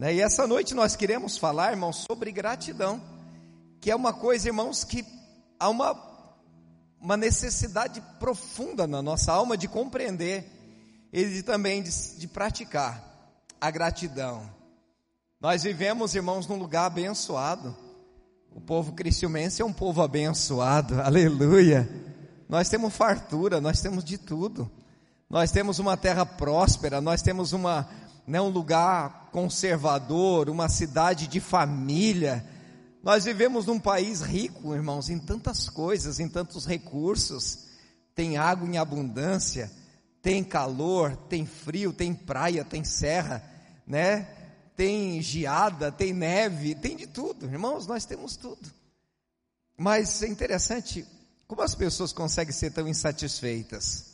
Né? E essa noite nós queremos falar, irmãos, sobre gratidão, que é uma coisa, irmãos, que há uma, uma necessidade profunda na nossa alma de compreender e também de, de praticar a gratidão. Nós vivemos, irmãos, num lugar abençoado. O povo cristiumense é um povo abençoado, aleluia. Nós temos fartura, nós temos de tudo. Nós temos uma terra próspera, nós temos uma, né, um lugar conservador, uma cidade de família. Nós vivemos num país rico, irmãos, em tantas coisas, em tantos recursos. Tem água em abundância, tem calor, tem frio, tem praia, tem serra, né? Tem geada, tem neve, tem de tudo. Irmãos, nós temos tudo. Mas é interessante como as pessoas conseguem ser tão insatisfeitas.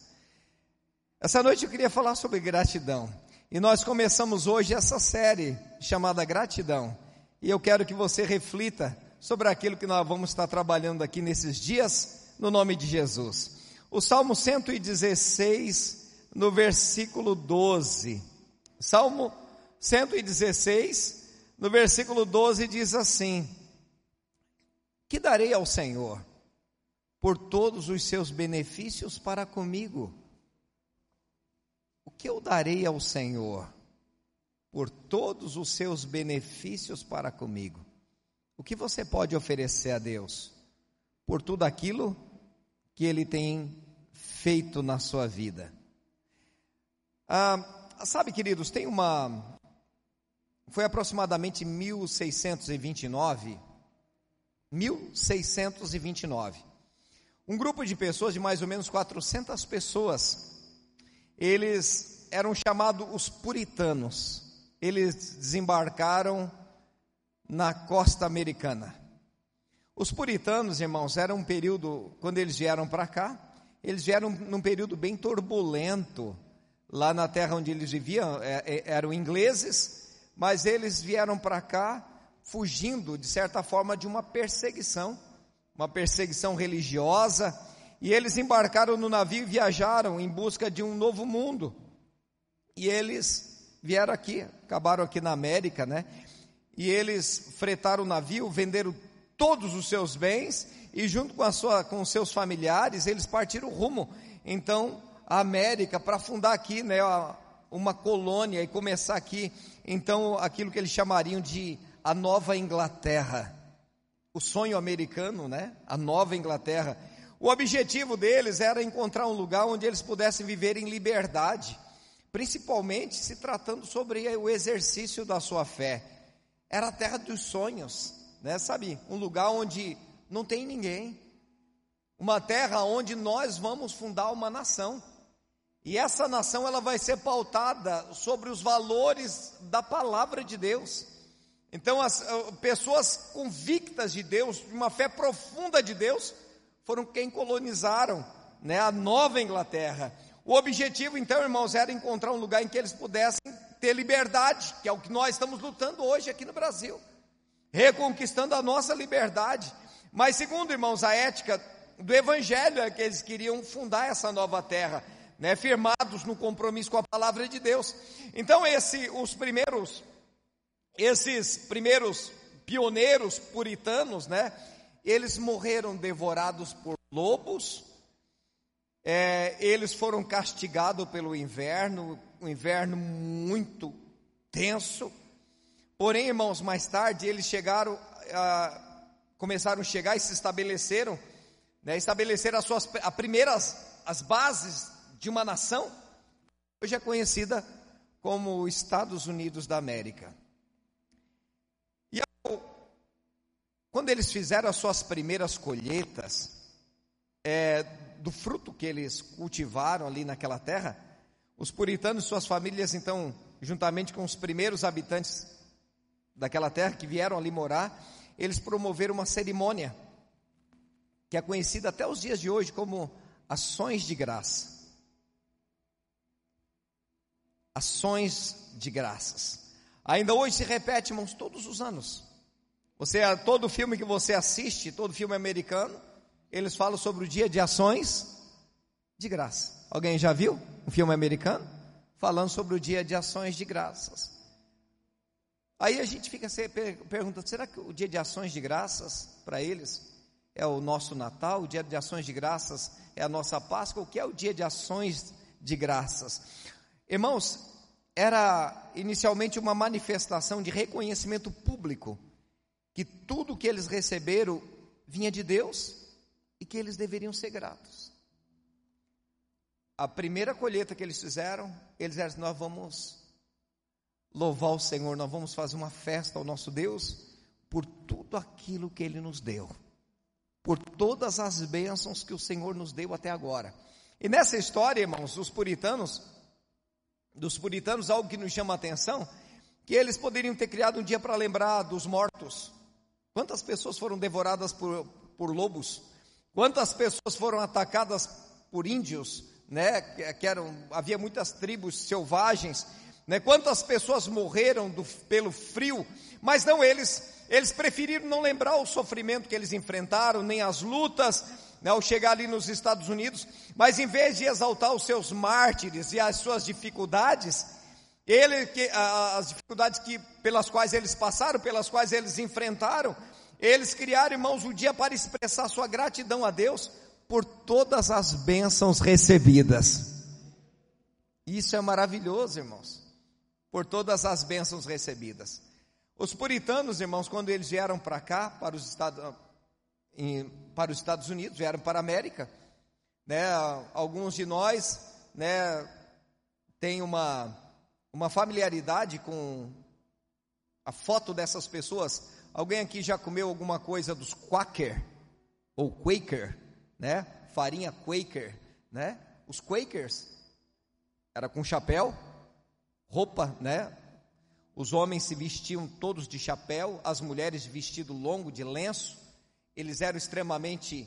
Essa noite eu queria falar sobre gratidão. E nós começamos hoje essa série chamada Gratidão. E eu quero que você reflita sobre aquilo que nós vamos estar trabalhando aqui nesses dias, no nome de Jesus. O Salmo 116, no versículo 12. Salmo 116, no versículo 12, diz assim: Que darei ao Senhor por todos os seus benefícios para comigo? Que eu darei ao Senhor por todos os seus benefícios para comigo? O que você pode oferecer a Deus por tudo aquilo que Ele tem feito na sua vida? Ah, sabe, queridos, tem uma. Foi aproximadamente 1629. 1629. Um grupo de pessoas, de mais ou menos 400 pessoas, eles eram chamados os puritanos. Eles desembarcaram na costa americana. Os puritanos, irmãos, era um período, quando eles vieram para cá, eles vieram num período bem turbulento, lá na terra onde eles viviam, é, é, eram ingleses, mas eles vieram para cá fugindo, de certa forma, de uma perseguição, uma perseguição religiosa, e eles embarcaram no navio e viajaram em busca de um novo mundo. E eles vieram aqui, acabaram aqui na América, né? E eles fretaram o navio, venderam todos os seus bens e junto com a sua com os seus familiares, eles partiram rumo então a América para fundar aqui, né, uma colônia e começar aqui então aquilo que eles chamariam de a Nova Inglaterra. O sonho americano, né? A Nova Inglaterra. O objetivo deles era encontrar um lugar onde eles pudessem viver em liberdade, principalmente se tratando sobre o exercício da sua fé. Era a terra dos sonhos, né? Sabe, um lugar onde não tem ninguém. Uma terra onde nós vamos fundar uma nação. E essa nação ela vai ser pautada sobre os valores da palavra de Deus. Então as pessoas convictas de Deus, de uma fé profunda de Deus, foram quem colonizaram né, a Nova Inglaterra. O objetivo, então, irmãos, era encontrar um lugar em que eles pudessem ter liberdade, que é o que nós estamos lutando hoje aqui no Brasil, reconquistando a nossa liberdade. Mas, segundo, irmãos, a ética do Evangelho é que eles queriam fundar essa nova terra, né, firmados no compromisso com a palavra de Deus. Então, esse, os primeiros, esses primeiros pioneiros puritanos, né, eles morreram devorados por lobos, é, eles foram castigados pelo inverno, um inverno muito tenso. Porém, irmãos, mais tarde eles chegaram, a, começaram a chegar e se estabeleceram, né, estabeleceram as suas as primeiras as bases de uma nação. Hoje é conhecida como Estados Unidos da América. Quando eles fizeram as suas primeiras colheitas é, do fruto que eles cultivaram ali naquela terra, os puritanos e suas famílias, então, juntamente com os primeiros habitantes daquela terra que vieram ali morar, eles promoveram uma cerimônia que é conhecida até os dias de hoje como ações de graça. Ações de graças. Ainda hoje se repete, irmãos, todos os anos. Você, todo filme que você assiste, todo filme americano, eles falam sobre o dia de ações de graça. Alguém já viu um filme americano? Falando sobre o dia de ações de graças. Aí a gente fica se perguntando: será que o dia de ações de graças para eles é o nosso Natal? O dia de ações de graças é a nossa Páscoa? O que é o dia de ações de graças? Irmãos, era inicialmente uma manifestação de reconhecimento público que tudo que eles receberam vinha de Deus e que eles deveriam ser gratos. A primeira colheita que eles fizeram, eles disseram: Nós vamos louvar o Senhor, nós vamos fazer uma festa ao nosso Deus por tudo aquilo que Ele nos deu, por todas as bênçãos que o Senhor nos deu até agora. E nessa história, irmãos, dos puritanos, dos puritanos, algo que nos chama a atenção, que eles poderiam ter criado um dia para lembrar dos mortos. Quantas pessoas foram devoradas por, por lobos? Quantas pessoas foram atacadas por índios? Né, que eram, havia muitas tribos selvagens né? Quantas pessoas morreram do, pelo frio, mas não eles, eles preferiram não lembrar o sofrimento que eles enfrentaram, nem as lutas, né, ao chegar ali nos Estados Unidos, mas em vez de exaltar os seus mártires e as suas dificuldades, ele, que, as dificuldades que, pelas quais eles passaram, pelas quais eles enfrentaram, eles criaram, irmãos, um dia para expressar sua gratidão a Deus por todas as bênçãos recebidas. Isso é maravilhoso, irmãos por todas as bênçãos recebidas. Os puritanos, irmãos, quando eles vieram para cá, para os Estados, para os Estados Unidos, vieram para a América, né, alguns de nós, né, tem uma, uma familiaridade com a foto dessas pessoas. Alguém aqui já comeu alguma coisa dos Quaker ou Quaker, né? Farinha Quaker, né? Os Quakers era com chapéu, roupa, né? Os homens se vestiam todos de chapéu, as mulheres de vestido longo, de lenço. Eles eram extremamente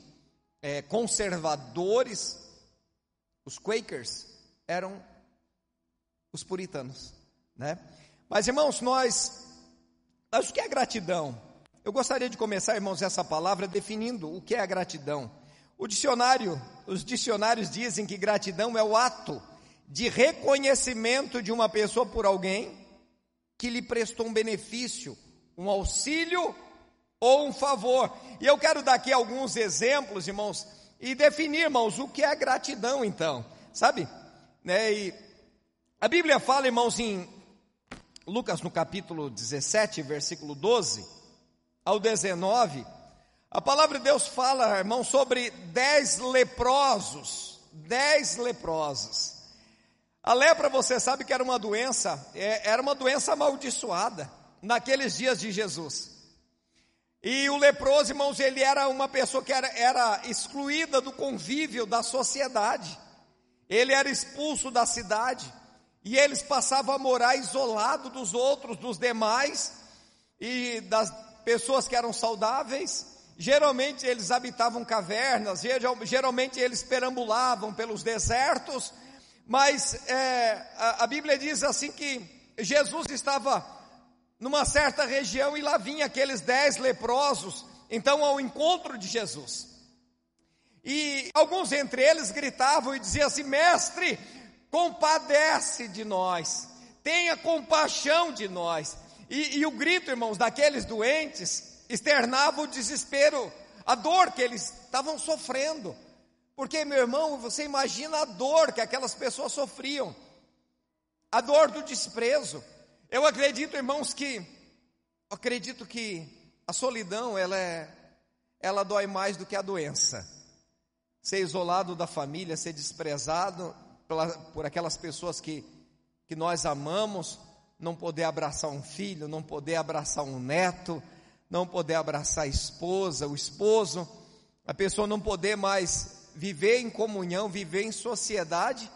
é, conservadores. Os Quakers eram os puritanos, né? Mas irmãos, nós, nós o que é gratidão? Eu gostaria de começar, irmãos, essa palavra definindo o que é a gratidão. O dicionário, os dicionários dizem que gratidão é o ato de reconhecimento de uma pessoa por alguém que lhe prestou um benefício, um auxílio ou um favor. E eu quero dar aqui alguns exemplos, irmãos, e definir, irmãos, o que é gratidão, então, sabe? Né? E a Bíblia fala, irmãos, em Lucas no capítulo 17, versículo 12 ao 19, a palavra de Deus fala, irmão, sobre dez leprosos, dez leprosos. A lepra, você sabe que era uma doença, é, era uma doença amaldiçoada naqueles dias de Jesus. E o leproso, irmãos, ele era uma pessoa que era, era excluída do convívio da sociedade. Ele era expulso da cidade. E eles passavam a morar isolado dos outros, dos demais e das pessoas que eram saudáveis. Geralmente eles habitavam cavernas, geralmente eles perambulavam pelos desertos mas é, a, a Bíblia diz assim que Jesus estava numa certa região e lá vinha aqueles dez leprosos, então ao encontro de Jesus. E alguns entre eles gritavam e diziam assim: Mestre, compadece de nós, tenha compaixão de nós. E, e o grito, irmãos, daqueles doentes externava o desespero, a dor que eles estavam sofrendo. Porque, meu irmão, você imagina a dor que aquelas pessoas sofriam, a dor do desprezo. Eu acredito, irmãos, que acredito que a solidão ela é, ela dói mais do que a doença. Ser isolado da família, ser desprezado por aquelas pessoas que, que nós amamos, não poder abraçar um filho, não poder abraçar um neto, não poder abraçar a esposa, o esposo, a pessoa não poder mais viver em comunhão, viver em sociedade,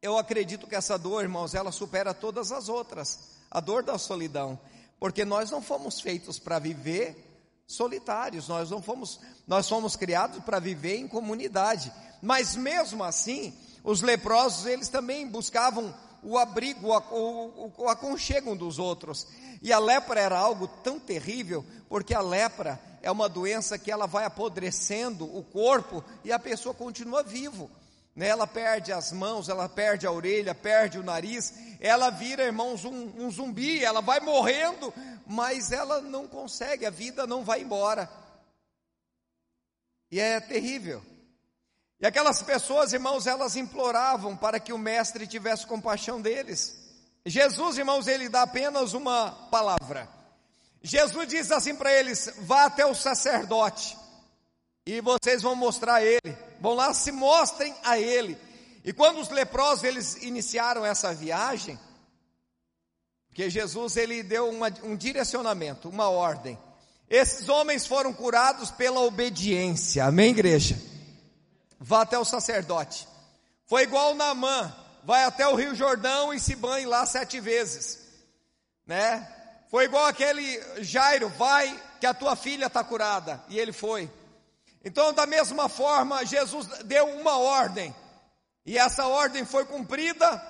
eu acredito que essa dor, irmãos, ela supera todas as outras, a dor da solidão, porque nós não fomos feitos para viver solitários, nós não fomos, nós fomos criados para viver em comunidade. Mas mesmo assim, os leprosos, eles também buscavam o abrigo, o, aconchego dos outros. E a lepra era algo tão terrível, porque a lepra é uma doença que ela vai apodrecendo o corpo e a pessoa continua vivo. né? ela perde as mãos, ela perde a orelha, perde o nariz, ela vira, irmãos, um, um zumbi, ela vai morrendo, mas ela não consegue, a vida não vai embora. E é terrível. E aquelas pessoas, irmãos, elas imploravam para que o mestre tivesse compaixão deles. Jesus, irmãos, ele dá apenas uma palavra. Jesus diz assim para eles: vá até o sacerdote e vocês vão mostrar a ele. Vão lá, se mostrem a ele. E quando os leprosos eles iniciaram essa viagem, porque Jesus ele deu uma, um direcionamento, uma ordem. Esses homens foram curados pela obediência. Amém, igreja? Vá até o sacerdote. Foi igual Naamã, vai até o Rio Jordão e se banhe lá sete vezes, né? Foi igual aquele Jairo, vai que a tua filha está curada, e ele foi. Então, da mesma forma, Jesus deu uma ordem, e essa ordem foi cumprida,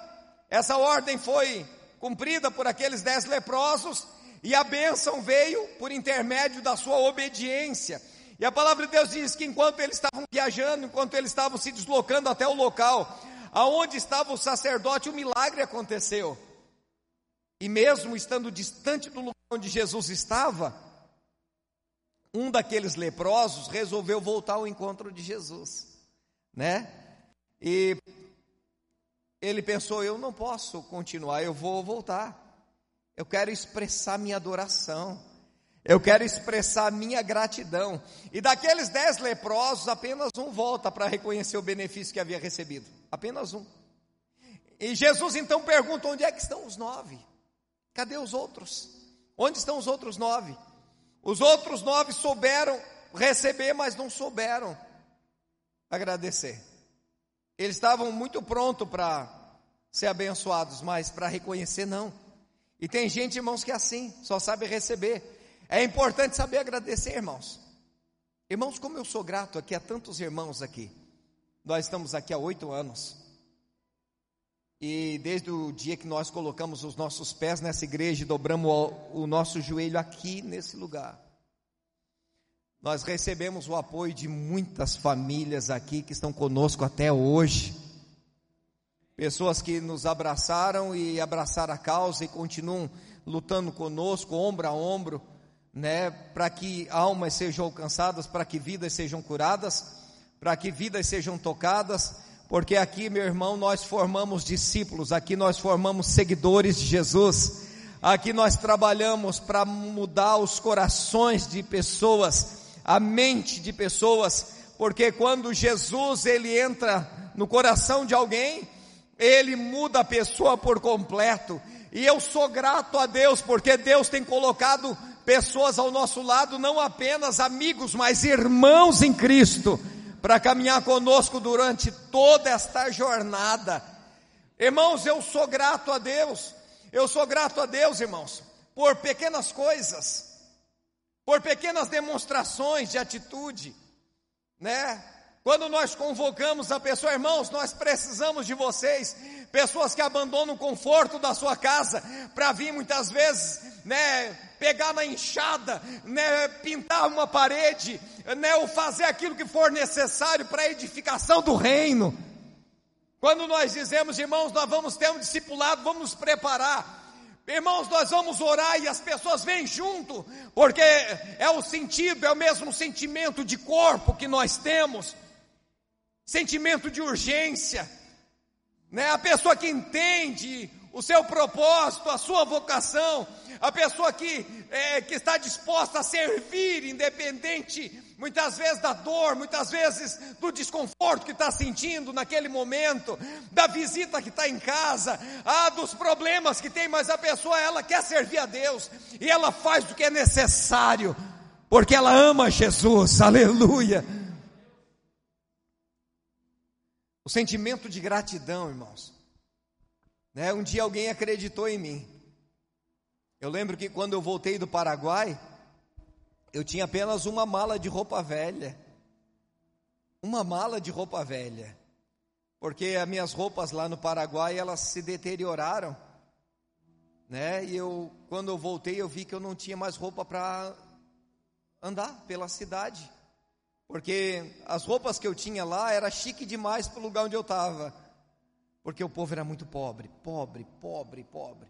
essa ordem foi cumprida por aqueles dez leprosos, e a bênção veio por intermédio da sua obediência. E a palavra de Deus diz que enquanto eles estavam viajando, enquanto eles estavam se deslocando até o local, aonde estava o sacerdote, o milagre aconteceu. E mesmo estando distante do lugar onde Jesus estava, um daqueles leprosos resolveu voltar ao encontro de Jesus, né? E ele pensou: eu não posso continuar, eu vou voltar. Eu quero expressar minha adoração. Eu quero expressar minha gratidão. E daqueles dez leprosos, apenas um volta para reconhecer o benefício que havia recebido. Apenas um. E Jesus então pergunta: onde é que estão os nove? Cadê os outros? Onde estão os outros nove? Os outros nove souberam receber, mas não souberam agradecer. Eles estavam muito prontos para ser abençoados, mas para reconhecer, não. E tem gente, irmãos, que é assim, só sabe receber. É importante saber agradecer, irmãos. Irmãos, como eu sou grato aqui a tantos irmãos aqui. Nós estamos aqui há oito anos. E desde o dia que nós colocamos os nossos pés nessa igreja e dobramos o, nosso joelho aqui nesse lugar, nós recebemos o apoio de muitas famílias aqui que estão conosco até hoje. Pessoas que nos abraçaram e abraçaram a causa e continuam lutando conosco, ombro a ombro, né, para que almas sejam alcançadas, para que vidas sejam curadas, para que vidas sejam tocadas porque aqui, meu irmão, nós formamos discípulos, aqui nós formamos seguidores de Jesus, aqui nós trabalhamos para mudar os corações de pessoas, a mente de pessoas, porque quando Jesus ele entra no coração de alguém, ele muda a pessoa por completo. E eu sou grato a Deus, porque Deus tem colocado pessoas ao nosso lado, não apenas amigos, mas irmãos em Cristo para caminhar conosco durante toda esta jornada. Irmãos, eu sou grato a Deus, eu sou grato a Deus, irmãos, por pequenas coisas, por pequenas demonstrações de atitude, né? Quando nós convocamos a pessoa, irmãos, nós precisamos de vocês, pessoas que abandonam o conforto da sua casa para vir muitas vezes, né, pegar na enxada, né, pintar uma parede, né, ou fazer aquilo que for necessário para a edificação do reino. Quando nós dizemos, irmãos, nós vamos ter um discipulado, vamos nos preparar. Irmãos, nós vamos orar e as pessoas vêm junto, porque é o sentido, é o mesmo sentimento de corpo que nós temos, sentimento de urgência, né? A pessoa que entende o seu propósito, a sua vocação, a pessoa que, é, que está disposta a servir, independente muitas vezes da dor, muitas vezes do desconforto que está sentindo naquele momento, da visita que está em casa, ah, dos problemas que tem, mas a pessoa ela quer servir a Deus e ela faz o que é necessário, porque ela ama Jesus, aleluia. O sentimento de gratidão, irmãos. Né? Um dia alguém acreditou em mim. Eu lembro que quando eu voltei do Paraguai, eu tinha apenas uma mala de roupa velha. Uma mala de roupa velha. Porque as minhas roupas lá no Paraguai, elas se deterioraram. Né? E eu, quando eu voltei, eu vi que eu não tinha mais roupa para andar pela cidade. Porque as roupas que eu tinha lá era chique demais para o lugar onde eu estava, porque o povo era muito pobre, pobre, pobre, pobre.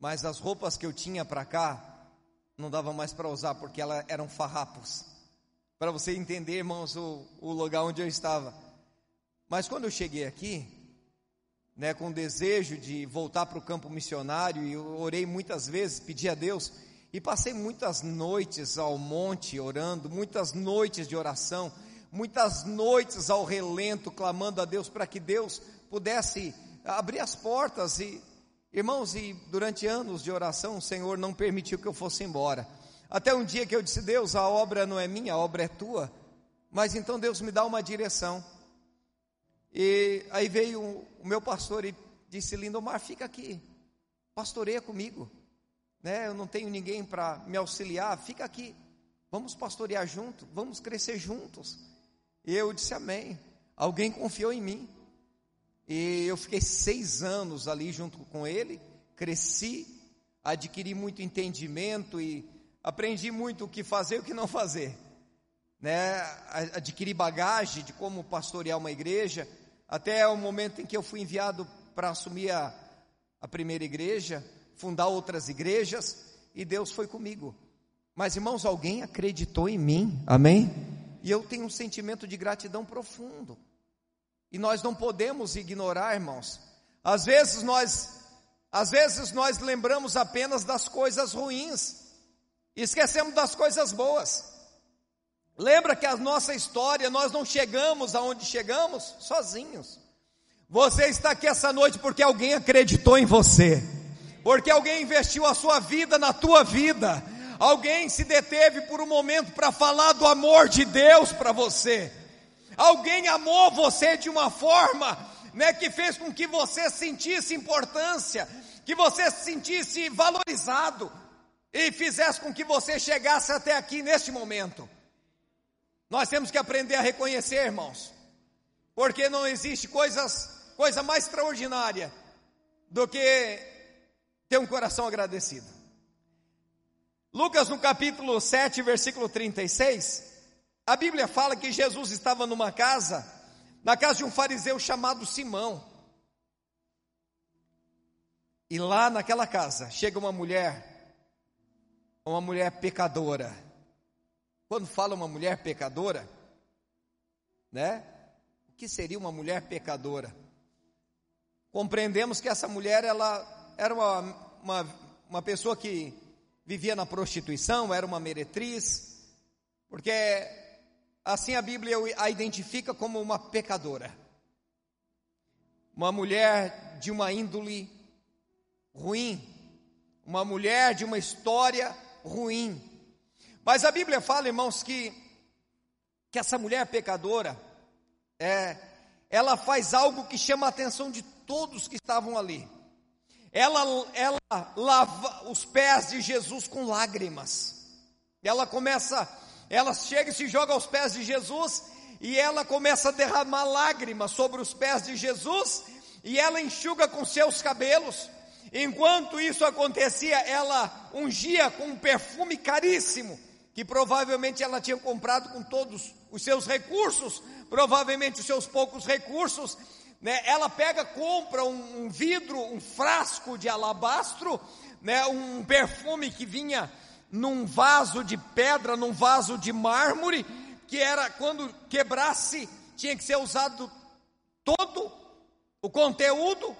Mas as roupas que eu tinha para cá não dava mais para usar porque elas eram farrapos. Para você entender, irmãos, o, o lugar onde eu estava. Mas quando eu cheguei aqui, né, com desejo de voltar para o campo missionário, e eu orei muitas vezes, pedi a Deus, e passei muitas noites ao monte orando, muitas noites de oração, muitas noites ao relento, clamando a Deus para que Deus pudesse abrir as portas e Irmãos, e durante anos de oração, o Senhor não permitiu que eu fosse embora. Até um dia que eu disse: Deus, a obra não é minha, a obra é tua. Mas então Deus me dá uma direção. E aí veio o meu pastor e disse: Lindomar, fica aqui, pastoreia comigo. Né? Eu não tenho ninguém para me auxiliar, fica aqui. Vamos pastorear junto, vamos crescer juntos. E eu disse: Amém. Alguém confiou em mim. E eu fiquei seis anos ali junto com ele, cresci, adquiri muito entendimento e aprendi muito o que fazer e o que não fazer. Né? Adquiri bagagem de como pastorear uma igreja, até o momento em que eu fui enviado para assumir a, a primeira igreja, fundar outras igrejas, e Deus foi comigo. Mas irmãos, alguém acreditou em mim, amém? E eu tenho um sentimento de gratidão profundo. E nós não podemos ignorar, irmãos. Às vezes nós às vezes nós lembramos apenas das coisas ruins e esquecemos das coisas boas. Lembra que a nossa história, nós não chegamos aonde chegamos sozinhos. Você está aqui essa noite porque alguém acreditou em você. Porque alguém investiu a sua vida na tua vida. Alguém se deteve por um momento para falar do amor de Deus para você. Alguém amou você de uma forma, né, que fez com que você sentisse importância, que você se sentisse valorizado e fizesse com que você chegasse até aqui neste momento. Nós temos que aprender a reconhecer, irmãos, porque não existe coisas, coisa mais extraordinária do que ter um coração agradecido. Lucas no capítulo 7, versículo 36, a Bíblia fala que Jesus estava numa casa, na casa de um fariseu chamado Simão. E lá naquela casa chega uma mulher, uma mulher pecadora. Quando fala uma mulher pecadora, né? O que seria uma mulher pecadora? Compreendemos que essa mulher ela era uma, uma, uma pessoa que vivia na prostituição, era uma meretriz, porque Assim a Bíblia a identifica como uma pecadora. Uma mulher de uma índole ruim, uma mulher de uma história ruim. Mas a Bíblia fala, irmãos, que que essa mulher pecadora é ela faz algo que chama a atenção de todos que estavam ali. Ela ela lava os pés de Jesus com lágrimas. Ela começa ela chega e se joga aos pés de Jesus e ela começa a derramar lágrimas sobre os pés de Jesus e ela enxuga com seus cabelos. Enquanto isso acontecia, ela ungia com um perfume caríssimo, que provavelmente ela tinha comprado com todos os seus recursos, provavelmente os seus poucos recursos. Né? Ela pega, compra um, vidro, um frasco de alabastro, né? um perfume que vinha num vaso de pedra, num vaso de mármore, que era quando quebrasse, tinha que ser usado todo o conteúdo.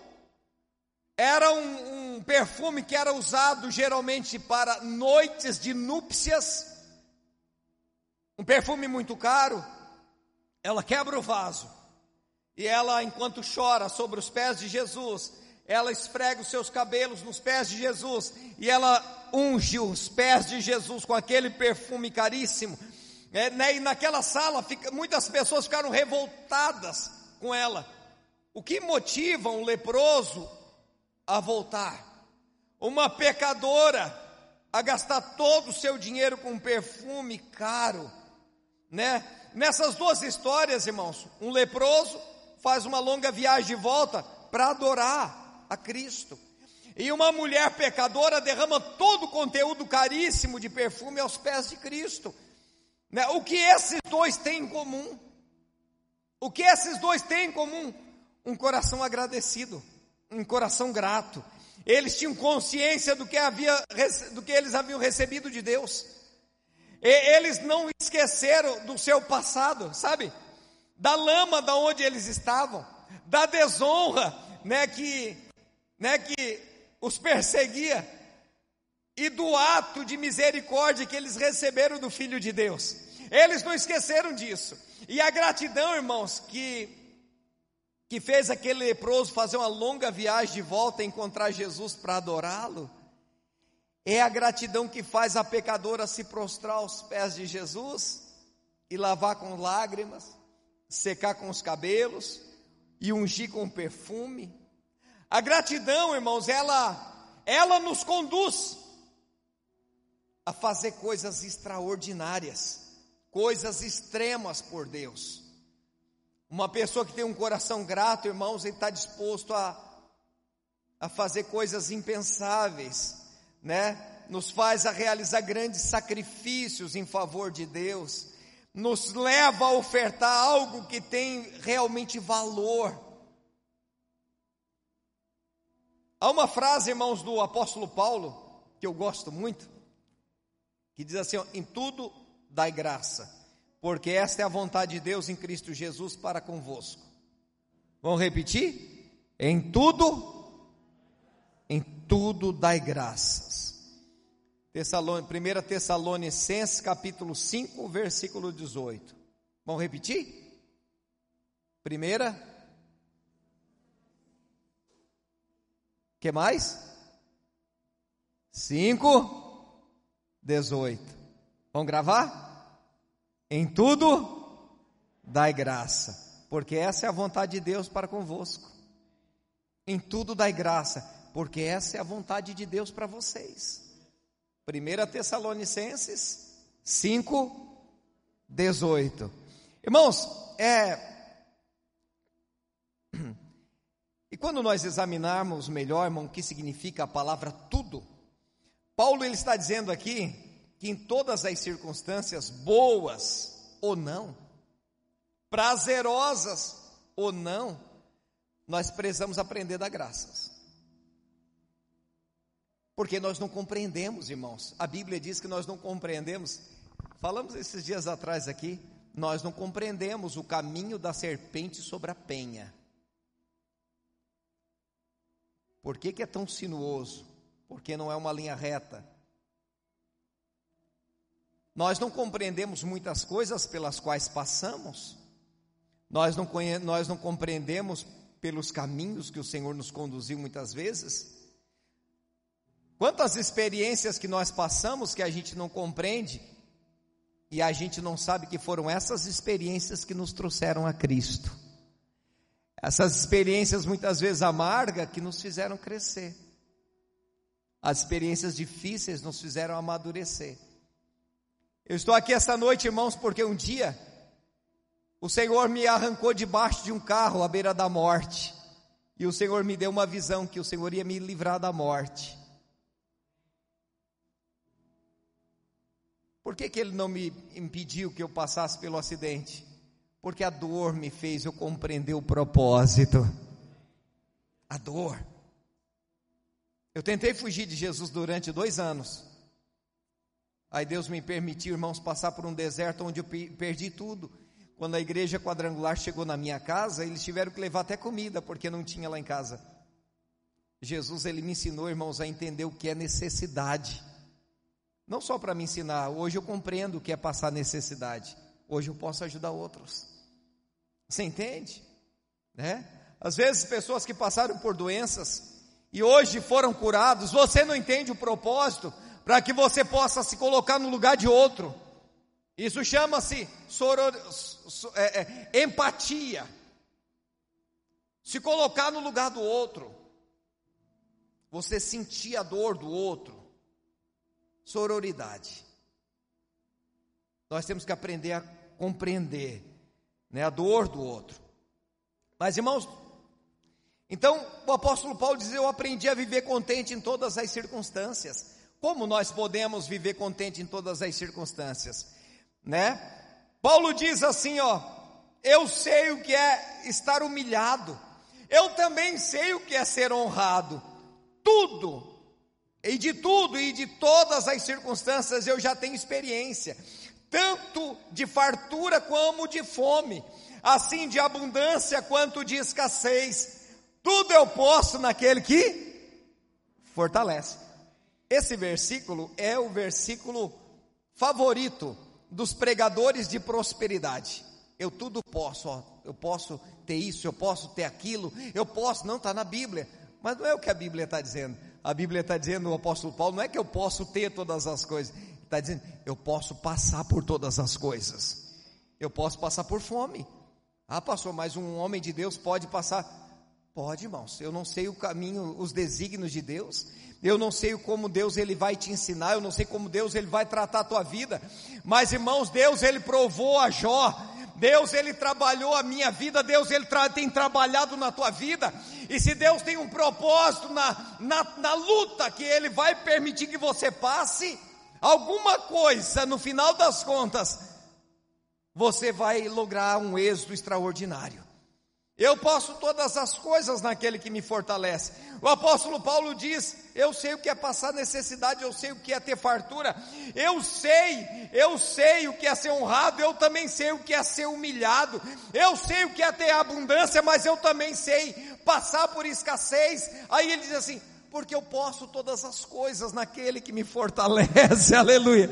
Era um, um perfume que era usado geralmente para noites de núpcias, um perfume muito caro. Ela quebra o vaso e ela, enquanto chora sobre os pés de Jesus, ela esfrega os seus cabelos nos pés de Jesus e ela unge os pés de Jesus com aquele perfume caríssimo. É, né, e naquela sala fica, muitas pessoas ficaram revoltadas com ela. O que motiva um leproso a voltar? Uma pecadora a gastar todo o seu dinheiro com um perfume caro, né? Nessas duas histórias, irmãos, um leproso faz uma longa viagem de volta para adorar a Cristo. E uma mulher pecadora derrama todo o conteúdo caríssimo de perfume aos pés de Cristo. Né? O que esses dois têm em comum? O que esses dois têm em comum? Um coração agradecido, um coração grato. Eles tinham consciência do que, havia, do que eles haviam recebido de Deus. Eles não esqueceram do seu passado, sabe? Da lama da onde eles estavam, da desonra, né, que, né, que os perseguia e do ato de misericórdia que eles receberam do Filho de Deus. Eles não esqueceram disso. E a gratidão, irmãos, que, que fez aquele leproso fazer uma longa viagem de volta a encontrar Jesus para adorá-lo, é a gratidão que faz a pecadora se prostrar aos pés de Jesus e lavar com lágrimas, secar com os cabelos e ungir com perfume. A gratidão, irmãos, ela, ela nos conduz a fazer coisas extraordinárias, coisas extremas por Deus. Uma pessoa que tem um coração grato, irmãos, ele está disposto a, a fazer coisas impensáveis, né? Nos faz a realizar grandes sacrifícios em favor de Deus, nos leva a ofertar algo que tem realmente valor. Há uma frase, irmãos, do apóstolo Paulo, que eu gosto muito, que diz assim: ó, em tudo dai graça, porque esta é a vontade de Deus em Cristo Jesus para convosco. Vamos repetir? Em tudo, em tudo dai graças. 1 Tessalonicenses capítulo 5, versículo 18. Vamos repetir? Primeira. que mais? 5 18. Vamos gravar? Em tudo, dai graça, porque essa é a vontade de Deus para convosco. Em tudo, dai graça, porque essa é a vontade de Deus para vocês. 1 Tessalonicenses 5, 18. Irmãos, é. E quando nós examinarmos melhor, irmão, o que significa a palavra tudo, Paulo ele está dizendo aqui que em todas as circunstâncias, boas ou não, prazerosas ou não, nós precisamos aprender a dar graças. Porque nós não compreendemos, irmãos. A Bíblia diz que nós não compreendemos. Falamos esses dias atrás aqui, nós não compreendemos o caminho da serpente sobre a penha. Por que, que é tão sinuoso? porque não é uma linha reta. Nós não compreendemos muitas coisas pelas quais passamos, nós não, nós não compreendemos pelos caminhos que o Senhor nos conduziu muitas vezes. Quantas experiências que nós passamos que a gente não compreende e a gente não sabe que foram essas experiências que nos trouxeram a Cristo. Essas experiências muitas vezes amargas que nos fizeram crescer. As experiências difíceis nos fizeram amadurecer. Eu estou aqui essa noite, irmãos, porque um dia o Senhor me arrancou debaixo de um carro à beira da morte. E o Senhor me deu uma visão que o Senhor ia me livrar da morte. Por que, que Ele não me impediu que eu passasse pelo acidente? Porque a dor me fez eu compreender o propósito. A dor. Eu tentei fugir de Jesus durante dois anos. Aí Deus me permitiu, irmãos, passar por um deserto onde eu perdi tudo. Quando a igreja quadrangular chegou na minha casa, eles tiveram que levar até comida, porque não tinha lá em casa. Jesus, ele me ensinou, irmãos, a entender o que é necessidade. Não só para me ensinar, hoje eu compreendo o que é passar necessidade. Hoje eu posso ajudar outros. Você entende? Né? Às vezes, pessoas que passaram por doenças, e hoje foram curados, você não entende o propósito para que você possa se colocar no lugar de outro. Isso chama-se é, é, empatia. Se colocar no lugar do outro. Você sentir a dor do outro. Sororidade. Nós temos que aprender a compreender né, a dor do outro. Mas irmãos, então, o apóstolo Paulo diz: Eu aprendi a viver contente em todas as circunstâncias. Como nós podemos viver contente em todas as circunstâncias? né? Paulo diz assim, ó: Eu sei o que é estar humilhado. Eu também sei o que é ser honrado. Tudo e de tudo e de todas as circunstâncias eu já tenho experiência, tanto de fartura como de fome, assim de abundância quanto de escassez. Tudo eu posso naquele que fortalece. Esse versículo é o versículo favorito dos pregadores de prosperidade. Eu tudo posso, ó, eu posso ter isso, eu posso ter aquilo, eu posso, não está na Bíblia, mas não é o que a Bíblia está dizendo. A Bíblia está dizendo, o apóstolo Paulo, não é que eu posso ter todas as coisas, está dizendo, eu posso passar por todas as coisas. Eu posso passar por fome. Ah, pastor, mas um homem de Deus pode passar Pode, irmãos. Eu não sei o caminho, os desígnios de Deus. Eu não sei como Deus ele vai te ensinar, eu não sei como Deus ele vai tratar a tua vida. Mas irmãos, Deus ele provou a Jó. Deus ele trabalhou a minha vida, Deus ele tra tem trabalhado na tua vida. E se Deus tem um propósito na, na, na luta que ele vai permitir que você passe, alguma coisa no final das contas, você vai lograr um êxito extraordinário. Eu posso todas as coisas naquele que me fortalece. O apóstolo Paulo diz: Eu sei o que é passar necessidade, eu sei o que é ter fartura, eu sei, eu sei o que é ser honrado, eu também sei o que é ser humilhado, eu sei o que é ter abundância, mas eu também sei passar por escassez. Aí ele diz assim: porque eu posso todas as coisas naquele que me fortalece, aleluia.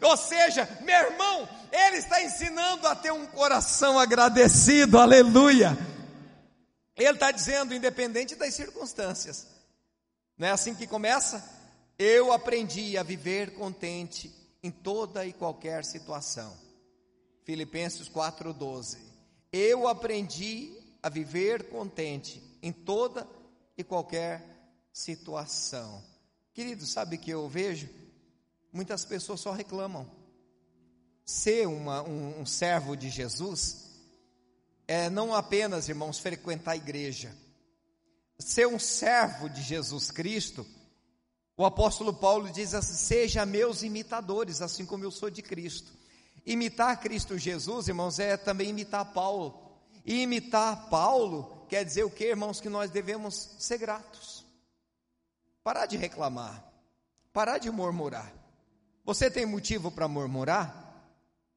Ou seja, meu irmão, ele está ensinando a ter um coração agradecido, aleluia. Ele está dizendo, independente das circunstâncias, não é assim que começa? Eu aprendi a viver contente em toda e qualquer situação. Filipenses 4,12. Eu aprendi a viver contente em toda e qualquer situação. Querido, sabe que eu vejo? Muitas pessoas só reclamam. Ser uma, um, um servo de Jesus é não apenas, irmãos, frequentar a igreja, ser um servo de Jesus Cristo. O apóstolo Paulo diz assim: seja meus imitadores, assim como eu sou de Cristo. Imitar Cristo Jesus, irmãos, é também imitar Paulo. E imitar Paulo quer dizer o que, irmãos? Que nós devemos ser gratos. Parar de reclamar. Parar de murmurar. Você tem motivo para murmurar?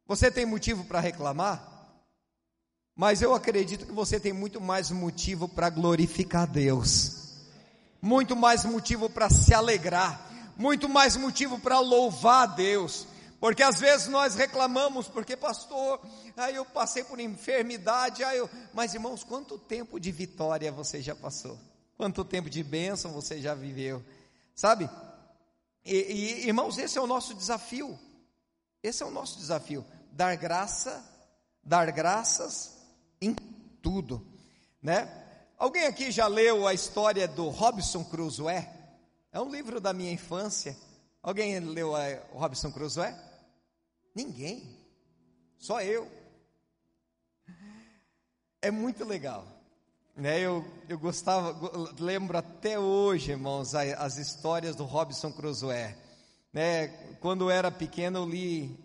Você tem motivo para reclamar? Mas eu acredito que você tem muito mais motivo para glorificar Deus, muito mais motivo para se alegrar, muito mais motivo para louvar a Deus. Porque às vezes nós reclamamos, porque pastor, aí eu passei por enfermidade, aí eu, mas irmãos, quanto tempo de vitória você já passou? Quanto tempo de bênção você já viveu? Sabe? E, e, irmãos, esse é o nosso desafio. Esse é o nosso desafio. Dar graça, dar graças em tudo, né? Alguém aqui já leu a história do Robson Crusoe? É um livro da minha infância. Alguém leu o Robson Crusoe? Ninguém. Só eu. É muito legal. Né? Eu, eu gostava, lembro até hoje, irmãos, as histórias do Robson Crusoe. Né? Quando eu era pequeno, eu li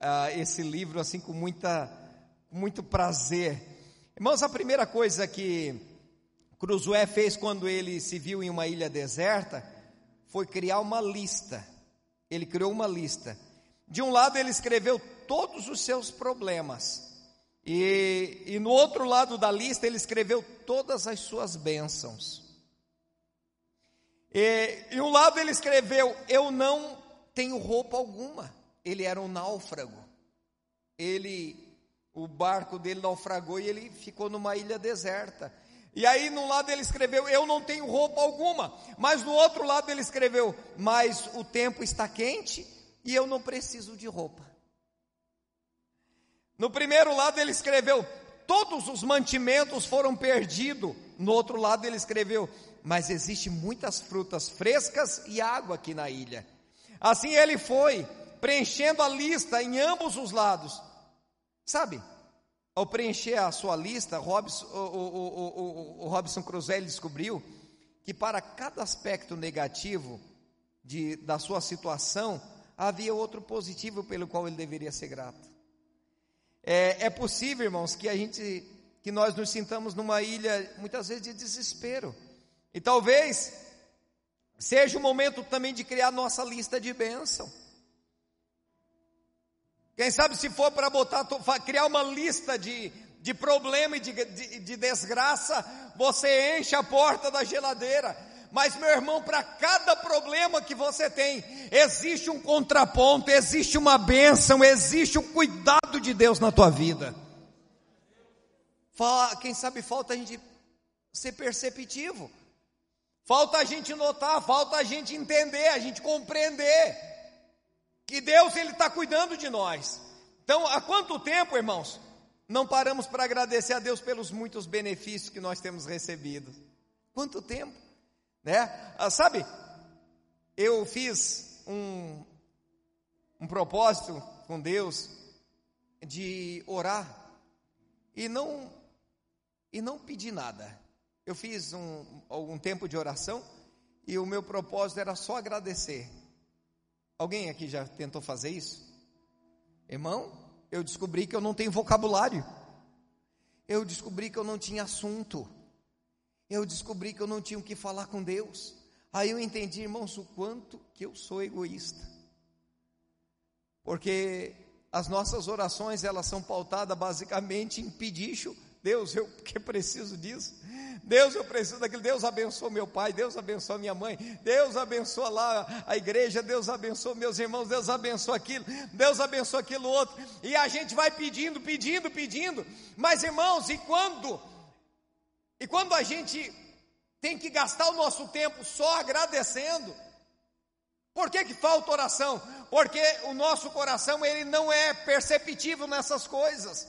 uh, esse livro assim com muita, muito prazer. Irmãos, a primeira coisa que Cruzoé fez quando ele se viu em uma ilha deserta foi criar uma lista. Ele criou uma lista. De um lado, ele escreveu todos os seus problemas. E, e no outro lado da lista, ele escreveu todas as suas bênçãos. E, e um lado, ele escreveu: Eu não tenho roupa alguma. Ele era um náufrago. Ele o barco dele naufragou e ele ficou numa ilha deserta. E aí, no lado ele escreveu: Eu não tenho roupa alguma. Mas no outro lado ele escreveu: Mas o tempo está quente e eu não preciso de roupa. No primeiro lado ele escreveu: Todos os mantimentos foram perdidos. No outro lado ele escreveu: Mas existe muitas frutas frescas e água aqui na ilha. Assim ele foi, preenchendo a lista em ambos os lados. Sabe, ao preencher a sua lista, Robson, o, o, o, o Robson Cruzelli descobriu que para cada aspecto negativo de, da sua situação, havia outro positivo pelo qual ele deveria ser grato. É, é possível, irmãos, que a gente, que nós nos sintamos numa ilha, muitas vezes de desespero. E talvez seja o momento também de criar nossa lista de bênção. Quem sabe se for para botar, criar uma lista de, de problema e de, de, de desgraça, você enche a porta da geladeira. Mas, meu irmão, para cada problema que você tem, existe um contraponto, existe uma bênção, existe um cuidado de Deus na tua vida. Quem sabe falta a gente ser perceptivo, falta a gente notar, falta a gente entender, a gente compreender que Deus ele está cuidando de nós. Então, há quanto tempo, irmãos, não paramos para agradecer a Deus pelos muitos benefícios que nós temos recebido? Quanto tempo? Né? Ah, sabe, eu fiz um, um propósito com Deus de orar e não e não pedir nada. Eu fiz um, algum tempo de oração e o meu propósito era só agradecer. Alguém aqui já tentou fazer isso? Irmão, eu descobri que eu não tenho vocabulário. Eu descobri que eu não tinha assunto eu descobri que eu não tinha o que falar com Deus. Aí eu entendi, irmãos, o quanto que eu sou egoísta. Porque as nossas orações, elas são pautadas basicamente em pedicho. Deus, eu que preciso disso. Deus, eu preciso daquilo. Deus abençoa meu pai, Deus abençoa minha mãe, Deus abençoa lá a igreja, Deus abençoa meus irmãos, Deus abençoa aquilo, Deus abençoa aquilo outro. E a gente vai pedindo, pedindo, pedindo. Mas irmãos, e quando e quando a gente tem que gastar o nosso tempo só agradecendo, por que, que falta oração? Porque o nosso coração ele não é perceptível nessas coisas.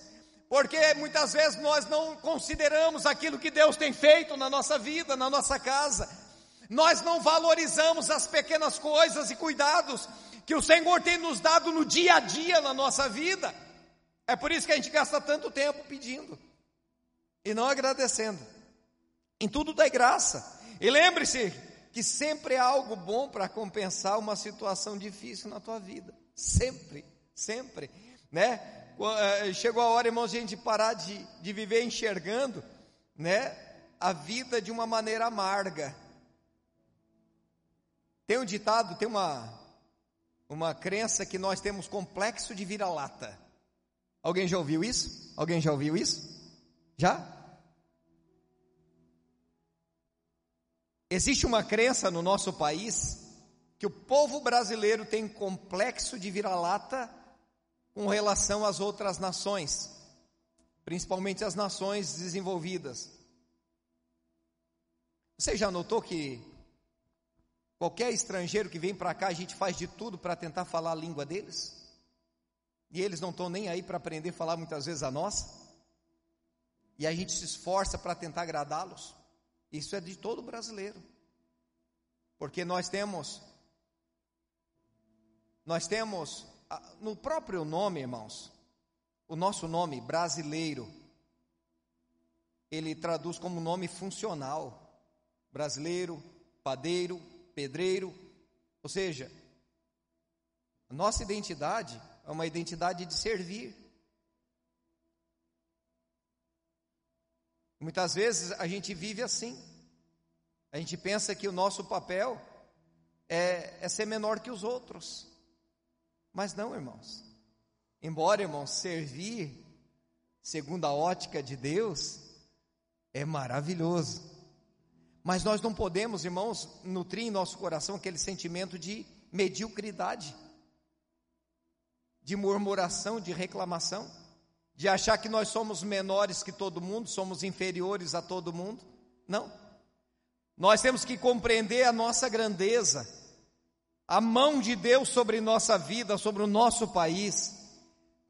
Porque muitas vezes nós não consideramos aquilo que Deus tem feito na nossa vida, na nossa casa. Nós não valorizamos as pequenas coisas e cuidados que o Senhor tem nos dado no dia a dia na nossa vida. É por isso que a gente gasta tanto tempo pedindo e não agradecendo. Em tudo dai graça. E lembre-se que sempre há algo bom para compensar uma situação difícil na tua vida. Sempre, sempre, né? Eh, chegou a hora, irmãos, a gente parar de, de viver enxergando, né? A vida de uma maneira amarga. Tem um ditado, tem uma, uma crença que nós temos complexo de vira-lata. Alguém já ouviu isso? Alguém já ouviu isso? Já? Existe uma crença no nosso país que o povo brasileiro tem complexo de vira-lata com relação às outras nações, principalmente as nações desenvolvidas. Você já notou que qualquer estrangeiro que vem para cá, a gente faz de tudo para tentar falar a língua deles? E eles não estão nem aí para aprender a falar muitas vezes a nossa? E a gente se esforça para tentar agradá-los? Isso é de todo brasileiro. Porque nós temos nós temos no próprio nome, irmãos, o nosso nome brasileiro ele traduz como nome funcional. Brasileiro, padeiro, pedreiro, ou seja, a nossa identidade é uma identidade de servir. Muitas vezes a gente vive assim. A gente pensa que o nosso papel é, é ser menor que os outros. Mas não, irmãos. Embora, irmãos, servir segundo a ótica de Deus é maravilhoso. Mas nós não podemos, irmãos, nutrir em nosso coração aquele sentimento de mediocridade, de murmuração, de reclamação de achar que nós somos menores que todo mundo, somos inferiores a todo mundo. Não. Nós temos que compreender a nossa grandeza, a mão de Deus sobre nossa vida, sobre o nosso país,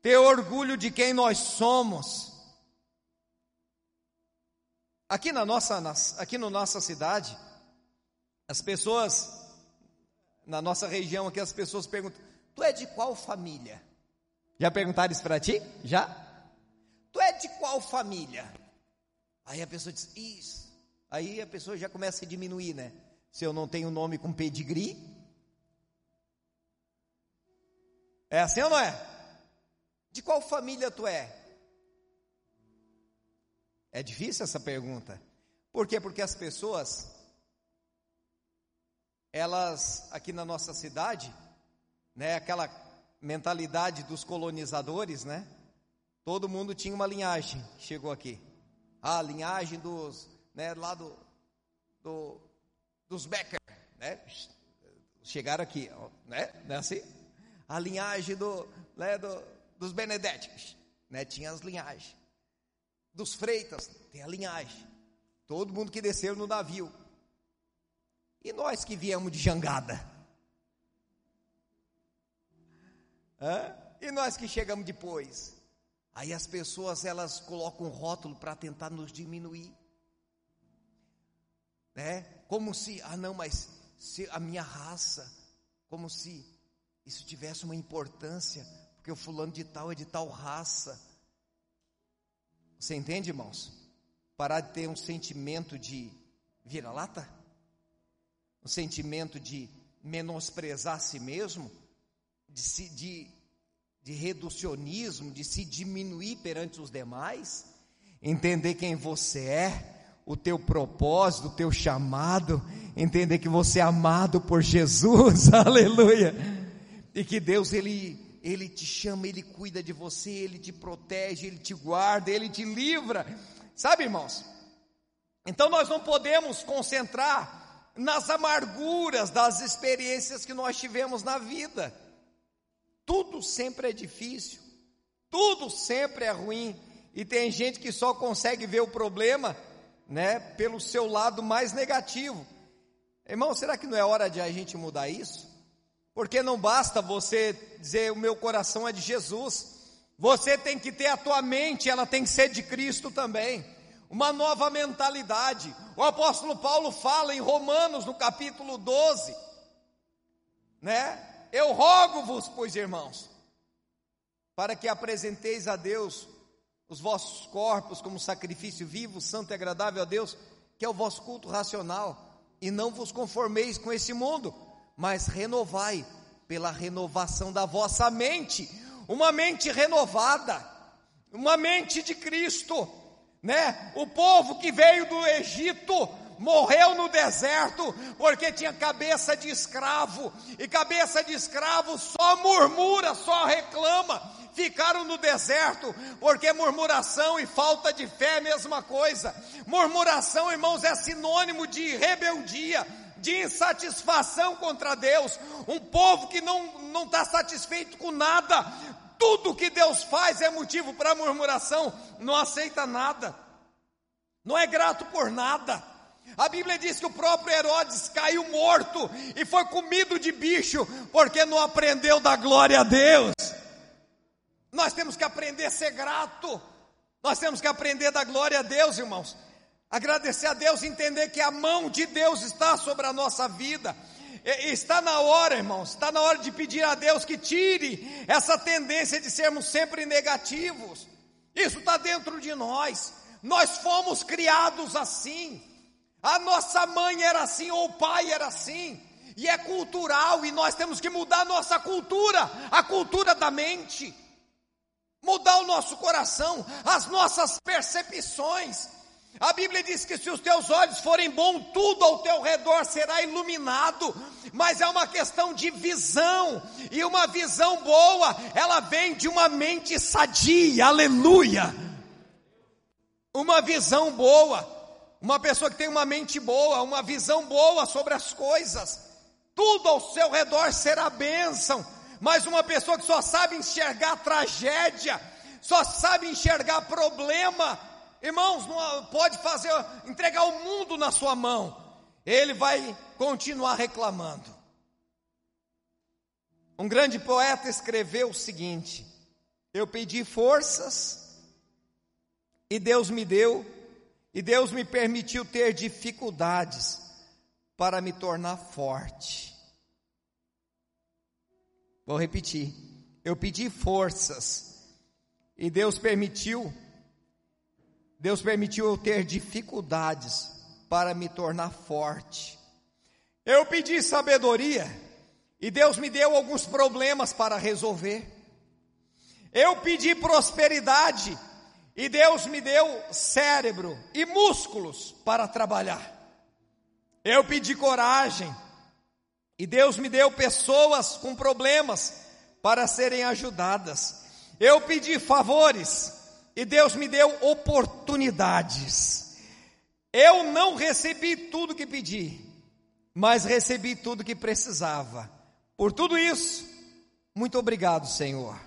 ter orgulho de quem nós somos. Aqui na nossa, aqui na nossa cidade, as pessoas, na nossa região aqui, as pessoas perguntam: Tu é de qual família? Já perguntaram isso para ti? Já? Tu é de qual família? Aí a pessoa diz, isso. Aí a pessoa já começa a diminuir, né? Se eu não tenho nome com pedigree. É assim ou não é? De qual família tu é? É difícil essa pergunta. Por quê? Porque as pessoas, elas, aqui na nossa cidade, né, aquela mentalidade dos colonizadores, né? Todo mundo tinha uma linhagem, chegou aqui. A linhagem dos, né, lá do, do dos Becker, né? Chegaram aqui, né? Não é assim? A linhagem do, né, do, dos Benedetti, né? Tinha as linhagens dos Freitas, tem a linhagem. Todo mundo que desceu no navio. E nós que viemos de jangada? Hã? E nós que chegamos depois? Aí as pessoas elas colocam um rótulo para tentar nos diminuir. Né? Como se, ah não, mas se a minha raça, como se isso tivesse uma importância, porque o fulano de tal é de tal raça. Você entende, irmãos? Parar de ter um sentimento de vira-lata? Um sentimento de menosprezar a si mesmo? De, de, de reducionismo? De se diminuir perante os demais? Entender quem você é? O teu propósito, o teu chamado? Entender que você é amado por Jesus? Aleluia! E que Deus, Ele ele te chama, Ele cuida de você, Ele te protege, Ele te guarda, Ele te livra. Sabe, irmãos? Então nós não podemos concentrar nas amarguras das experiências que nós tivemos na vida. Tudo sempre é difícil, tudo sempre é ruim, e tem gente que só consegue ver o problema, né, pelo seu lado mais negativo. Irmão, será que não é hora de a gente mudar isso? Porque não basta você dizer o meu coração é de Jesus. Você tem que ter a tua mente, ela tem que ser de Cristo também. Uma nova mentalidade. O apóstolo Paulo fala em Romanos, no capítulo 12, né? Eu rogo-vos, pois irmãos, para que apresenteis a Deus os vossos corpos como sacrifício vivo, santo e agradável a Deus, que é o vosso culto racional, e não vos conformeis com esse mundo mas renovai pela renovação da vossa mente, uma mente renovada, uma mente de Cristo, né? O povo que veio do Egito morreu no deserto porque tinha cabeça de escravo, e cabeça de escravo só murmura, só reclama. Ficaram no deserto, porque murmuração e falta de fé é a mesma coisa. Murmuração, irmãos, é sinônimo de rebeldia, de insatisfação contra Deus, um povo que não está satisfeito com nada, tudo que Deus faz é motivo para murmuração, não aceita nada, não é grato por nada. A Bíblia diz que o próprio Herodes caiu morto e foi comido de bicho, porque não aprendeu da glória a Deus. Nós temos que aprender a ser grato, nós temos que aprender da glória a Deus, irmãos. Agradecer a Deus, entender que a mão de Deus está sobre a nossa vida. Está na hora, irmãos, está na hora de pedir a Deus que tire essa tendência de sermos sempre negativos. Isso está dentro de nós. Nós fomos criados assim. A nossa mãe era assim, ou o pai era assim. E é cultural, e nós temos que mudar a nossa cultura, a cultura da mente. Mudar o nosso coração, as nossas percepções. A Bíblia diz que se os teus olhos forem bons, tudo ao teu redor será iluminado, mas é uma questão de visão, e uma visão boa, ela vem de uma mente sadia, aleluia. Uma visão boa, uma pessoa que tem uma mente boa, uma visão boa sobre as coisas, tudo ao seu redor será bênção, mas uma pessoa que só sabe enxergar tragédia, só sabe enxergar problema, Irmãos, não pode fazer, entregar o mundo na sua mão. Ele vai continuar reclamando. Um grande poeta escreveu o seguinte: Eu pedi forças e Deus me deu, e Deus me permitiu ter dificuldades para me tornar forte. Vou repetir. Eu pedi forças e Deus permitiu Deus permitiu eu ter dificuldades para me tornar forte. Eu pedi sabedoria e Deus me deu alguns problemas para resolver. Eu pedi prosperidade e Deus me deu cérebro e músculos para trabalhar. Eu pedi coragem e Deus me deu pessoas com problemas para serem ajudadas. Eu pedi favores e Deus me deu oportunidades. Eu não recebi tudo que pedi, mas recebi tudo que precisava. Por tudo isso, muito obrigado, Senhor.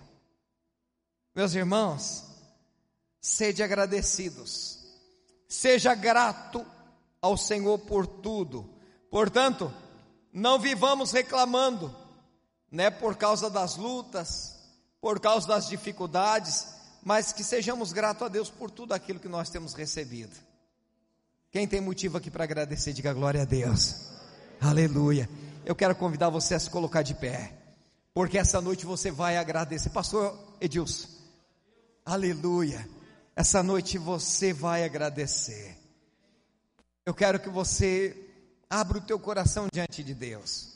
Meus irmãos, sede agradecidos, seja grato ao Senhor por tudo. Portanto, não vivamos reclamando, né, por causa das lutas, por causa das dificuldades, mas que sejamos gratos a Deus por tudo aquilo que nós temos recebido. Quem tem motivo aqui para agradecer, diga glória a Deus. Aleluia. Eu quero convidar você a se colocar de pé, porque essa noite você vai agradecer. Pastor Edilson, aleluia. Essa noite você vai agradecer. Eu quero que você abra o teu coração diante de Deus.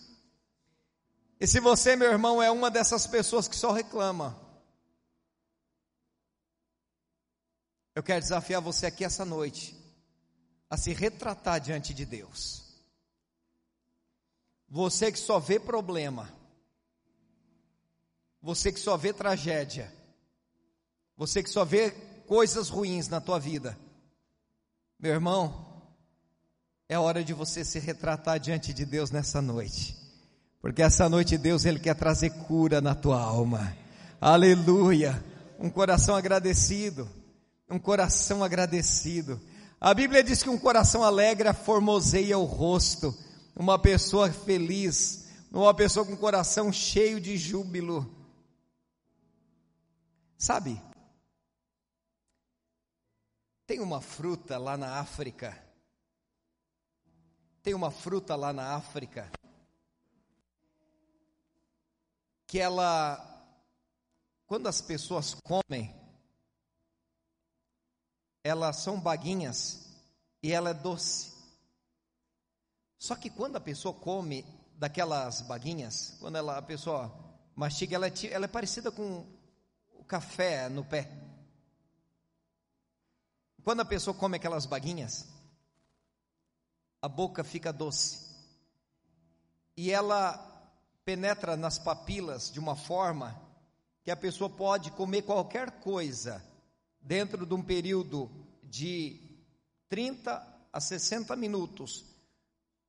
E se você, meu irmão, é uma dessas pessoas que só reclama, eu quero desafiar você aqui essa noite a se retratar diante de Deus. Você que só vê problema, você que só vê tragédia, você que só vê coisas ruins na tua vida, meu irmão, é hora de você se retratar diante de Deus nessa noite. Porque essa noite Deus ele quer trazer cura na tua alma. Aleluia! Um coração agradecido, um coração agradecido. A Bíblia diz que um coração alegre formoseia o rosto. Uma pessoa feliz, uma pessoa com o coração cheio de júbilo. Sabe? Tem uma fruta lá na África. Tem uma fruta lá na África que ela, quando as pessoas comem, elas são baguinhas e ela é doce. Só que quando a pessoa come daquelas baguinhas, quando ela, a pessoa mastiga, ela é, ela é parecida com o café no pé. Quando a pessoa come aquelas baguinhas, a boca fica doce. E ela penetra nas papilas de uma forma que a pessoa pode comer qualquer coisa dentro de um período de 30 a 60 minutos.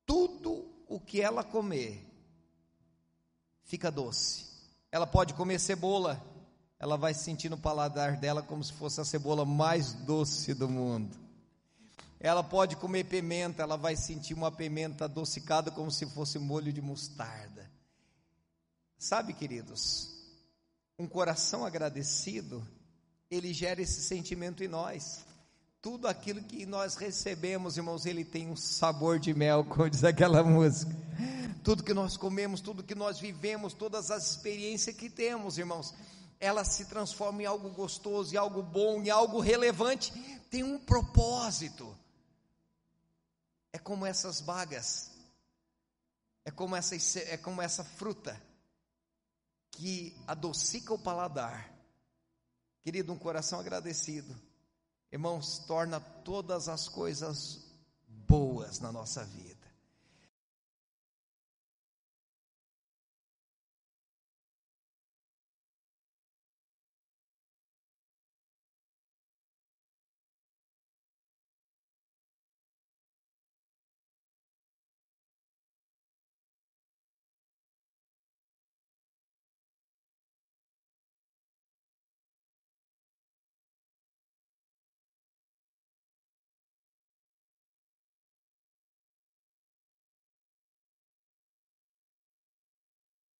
Tudo o que ela comer fica doce. Ela pode comer cebola, ela vai sentir no paladar dela como se fosse a cebola mais doce do mundo. Ela pode comer pimenta, ela vai sentir uma pimenta adocicada como se fosse molho de mostarda. Sabe, queridos, um coração agradecido, ele gera esse sentimento em nós. Tudo aquilo que nós recebemos, irmãos, ele tem um sabor de mel, como diz aquela música. Tudo que nós comemos, tudo que nós vivemos, todas as experiências que temos, irmãos, ela se transforma em algo gostoso, em algo bom, em algo relevante, tem um propósito. É como essas bagas, é como essa, é como essa fruta que adocica o paladar. Querido, um coração agradecido, irmãos, torna todas as coisas boas na nossa vida.